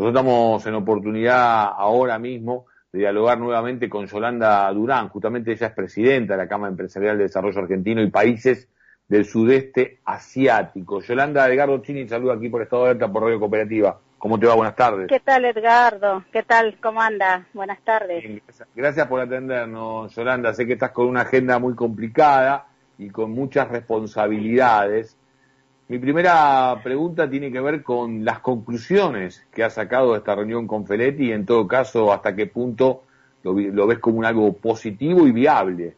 Nosotros estamos en oportunidad ahora mismo de dialogar nuevamente con Yolanda Durán, justamente ella es presidenta de la Cámara Empresarial de Desarrollo Argentino y Países del Sudeste Asiático. Yolanda Edgardo Chini, saluda aquí por Estado de Alerta por Radio Cooperativa. ¿Cómo te va? Buenas tardes. ¿Qué tal, Edgardo? ¿Qué tal? ¿Cómo anda? Buenas tardes. gracias, gracias por atendernos, Yolanda. Sé que estás con una agenda muy complicada y con muchas responsabilidades. Mi primera pregunta tiene que ver con las conclusiones que ha sacado esta reunión con Feletti y en todo caso hasta qué punto lo, ves como un algo positivo y viable.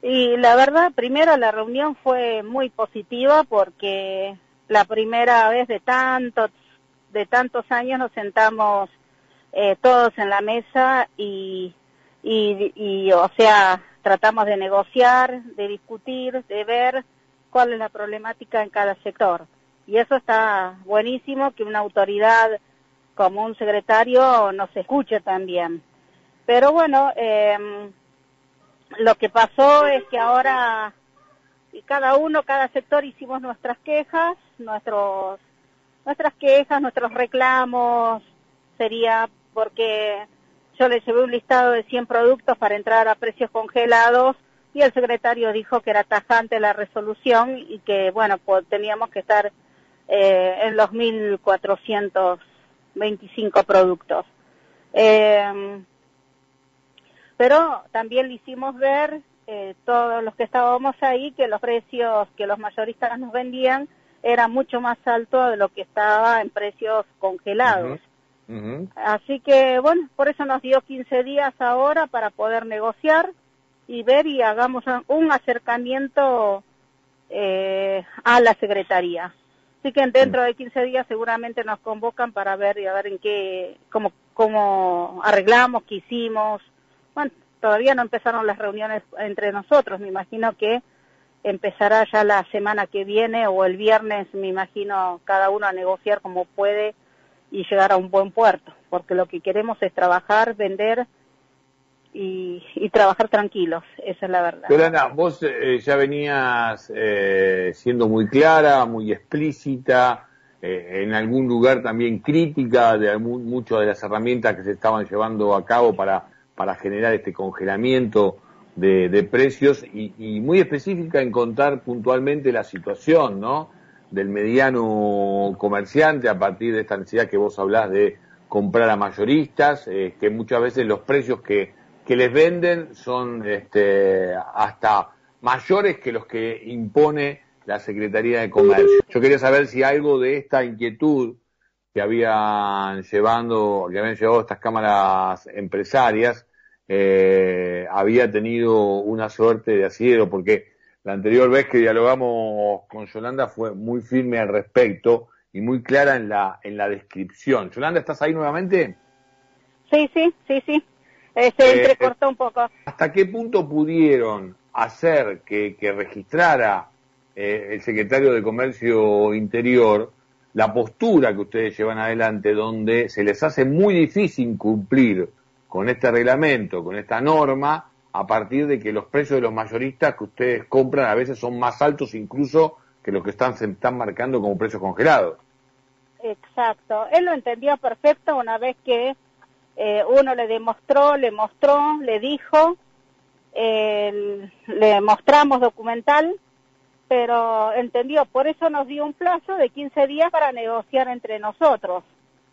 Y la verdad, primero la reunión fue muy positiva porque la primera vez de tantos, de tantos años nos sentamos eh, todos en la mesa y, y, y, o sea, tratamos de negociar, de discutir, de ver cuál es la problemática en cada sector. Y eso está buenísimo que una autoridad como un secretario nos escuche también. Pero bueno, eh, lo que pasó es que ahora cada uno, cada sector hicimos nuestras quejas, nuestros, nuestras quejas, nuestros reclamos, sería porque yo le llevé un listado de 100 productos para entrar a precios congelados y el secretario dijo que era tajante la resolución y que, bueno, pues teníamos que estar eh, en los 1.425 productos. Eh, pero también le hicimos ver, eh, todos los que estábamos ahí, que los precios que los mayoristas nos vendían eran mucho más altos de lo que estaba en precios congelados. Así que, bueno, por eso nos dio 15 días ahora para poder negociar y ver y hagamos un acercamiento eh, a la Secretaría. Así que dentro de 15 días seguramente nos convocan para ver y a ver en qué, cómo, cómo arreglamos, qué hicimos. Bueno, todavía no empezaron las reuniones entre nosotros, me imagino que empezará ya la semana que viene o el viernes, me imagino, cada uno a negociar como puede y llegar a un buen puerto, porque lo que queremos es trabajar, vender y, trabajar tranquilos, esa es la verdad. Ana, vos eh, ya venías eh, siendo muy clara, muy explícita, eh, en algún lugar también crítica de muchas de las herramientas que se estaban llevando a cabo para, para generar este congelamiento de, precios y, y, muy específica en contar puntualmente la situación, ¿no? Del mediano comerciante a partir de esta necesidad que vos hablás de comprar a mayoristas, que muchas veces los precios que que les venden son este, hasta mayores que los que impone la Secretaría de Comercio. Yo quería saber si algo de esta inquietud que habían llevando, que habían llevado estas cámaras empresarias, eh, había tenido una suerte de asidero, porque la anterior vez que dialogamos con Yolanda fue muy firme al respecto y muy clara en la, en la descripción. Yolanda, ¿estás ahí nuevamente? Sí, sí, sí, sí. Eh, se eh, entrecortó un poco. ¿Hasta qué punto pudieron hacer que, registrara eh, el secretario de Comercio Interior la postura que ustedes llevan adelante, donde se les hace muy difícil cumplir con este reglamento, con esta norma, a partir de que los precios de los mayoristas que ustedes compran a veces son más altos incluso que los que están, se están marcando como precios congelados. Exacto. Él lo entendió perfecto una vez que eh, uno le demostró, le mostró, le dijo, le mostramos documental, pero entendió, por eso nos dio un plazo de 15 días para negociar entre nosotros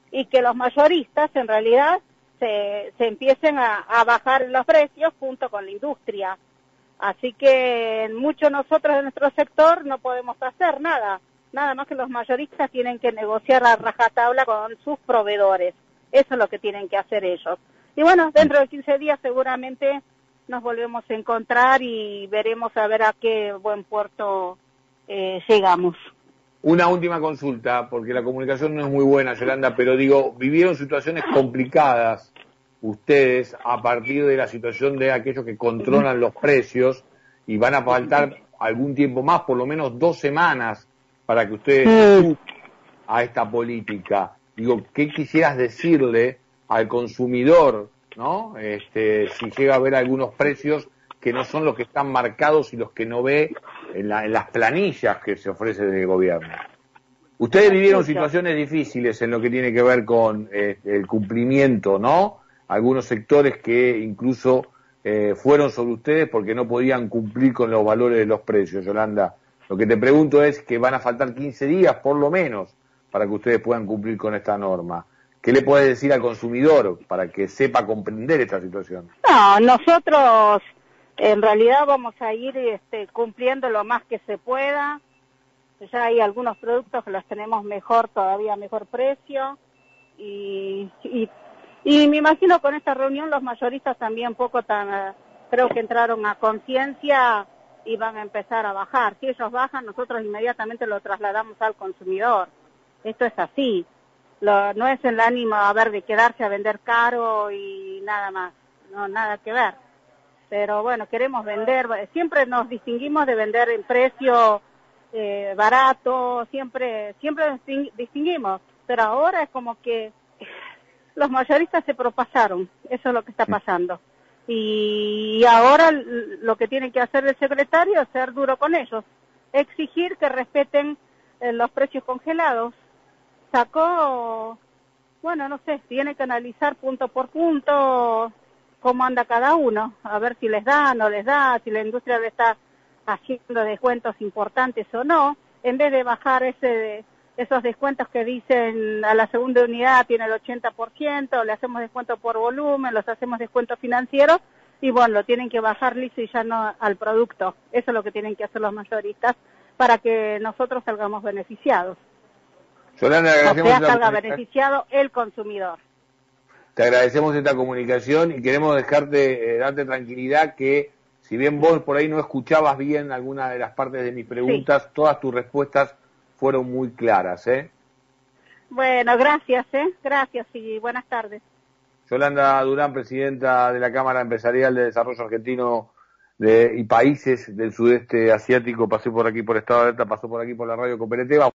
y que los mayoristas en realidad se, se empiecen a, a bajar los precios junto con la industria. Así que muchos nosotros de nuestro sector no podemos hacer nada, nada más que los mayoristas tienen que negociar a rajatabla con sus proveedores. Eso es lo que tienen que hacer ellos. Y bueno, dentro de 15 días seguramente nos volvemos a encontrar y veremos a ver a qué buen puerto eh, llegamos. Una última consulta, porque la comunicación no es muy buena, Yolanda, pero digo, vivieron situaciones complicadas ustedes a partir de la situación de aquellos que controlan los precios y van a faltar algún tiempo más, por lo menos dos semanas, para que ustedes a esta política digo, ¿qué quisieras decirle al consumidor, ¿no? Este, si llega a ver algunos precios que no son los que están marcados y los que no ve en, las planillas que se ofrece desde el gobierno. Ustedes vivieron situaciones difíciles en lo que tiene que ver con eh, el cumplimiento, ¿no? Algunos sectores que incluso eh, fueron sobre ustedes porque no podían cumplir con los valores de los precios, Yolanda. Lo que te pregunto es que van a faltar 15 días, por lo menos, para que ustedes puedan cumplir con esta norma. ¿Qué le puedes decir al consumidor para que sepa comprender esta situación? No, nosotros en realidad vamos a ir este, cumpliendo lo más que se pueda ya hay algunos productos que los tenemos mejor, todavía mejor precio. Y, y, me imagino con esta reunión los mayoristas también poco tan, creo que entraron a conciencia y van a empezar a bajar. Si ellos bajan, nosotros inmediatamente lo trasladamos al consumidor. Esto es así. Lo, no es el ánimo a ver de quedarse a vender caro y nada más. No, nada que ver. Pero bueno, queremos vender, siempre nos distinguimos de vender en precio eh, barato, siempre, siempre distinguimos, pero ahora es como que los mayoristas se propasaron, eso es lo que está pasando. Y ahora lo que tiene que hacer el secretario es ser duro con ellos, exigir que respeten eh, los precios congelados. Sacó, bueno, no sé, tiene que analizar punto por punto cómo anda cada uno, a ver si les da, no les da, si la industria le está haciendo descuentos importantes o no, en vez de bajar ese esos descuentos que dicen a la segunda unidad tiene el 80%, le hacemos descuento por volumen, los hacemos descuentos financieros y bueno, lo tienen que bajar listo y ya no al producto. Eso es lo que tienen que hacer los mayoristas para que nosotros salgamos beneficiados. Yolanda, o sea, salga beneficiado el consumidor. Te agradecemos esta comunicación y queremos dejarte, eh, darte tranquilidad que si bien vos por ahí no escuchabas bien alguna de las partes de mis preguntas, todas tus respuestas fueron muy claras, ¿eh? Bueno, gracias, ¿eh? Gracias y buenas tardes. Yolanda Durán, presidenta de la Cámara Empresarial de Desarrollo Argentino de, y Países del Sudeste Asiático, pasó por aquí por Estado de Alerta, pasó por aquí por la radio Cooperativa.